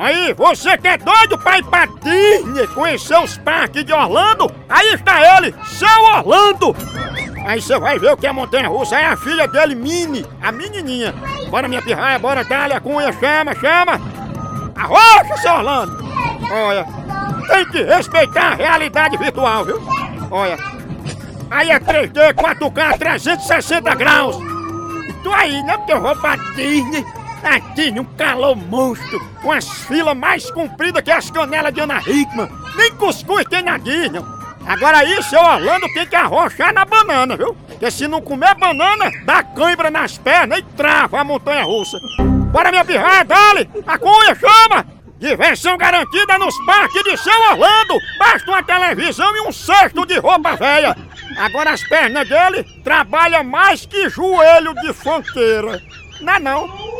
Aí, você que é doido pra ir pra Disney, conhecer os parques de Orlando? Aí está ele, seu Orlando! Aí você vai ver o que é montanha russa, é a filha dele, Mini, a menininha. Bora minha pirraia, bora Dália Cunha, chama, chama! Arrocha, seu Orlando! Olha, tem que respeitar a realidade virtual, viu? Olha, aí é 3D, 4K, 360 graus! E tu aí, né? Porque eu vou pra Disney. A Disney, um calor monstro, com as filas mais compridas que as canelas de Ana Hickman. Nem cuscuz tem na Disney. Agora aí, seu Orlando tem que arrochar na banana, viu? Porque se não comer banana, dá cãibra nas pernas e trava a montanha russa. Bora minha pirraia, dale! A cunha, chama! Diversão garantida nos parques de São Orlando! Basta uma televisão e um cesto de roupa velha! Agora as pernas dele trabalham mais que joelho de fonteira. Não é não?